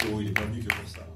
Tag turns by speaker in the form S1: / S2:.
S1: Les il est pas que pour ça.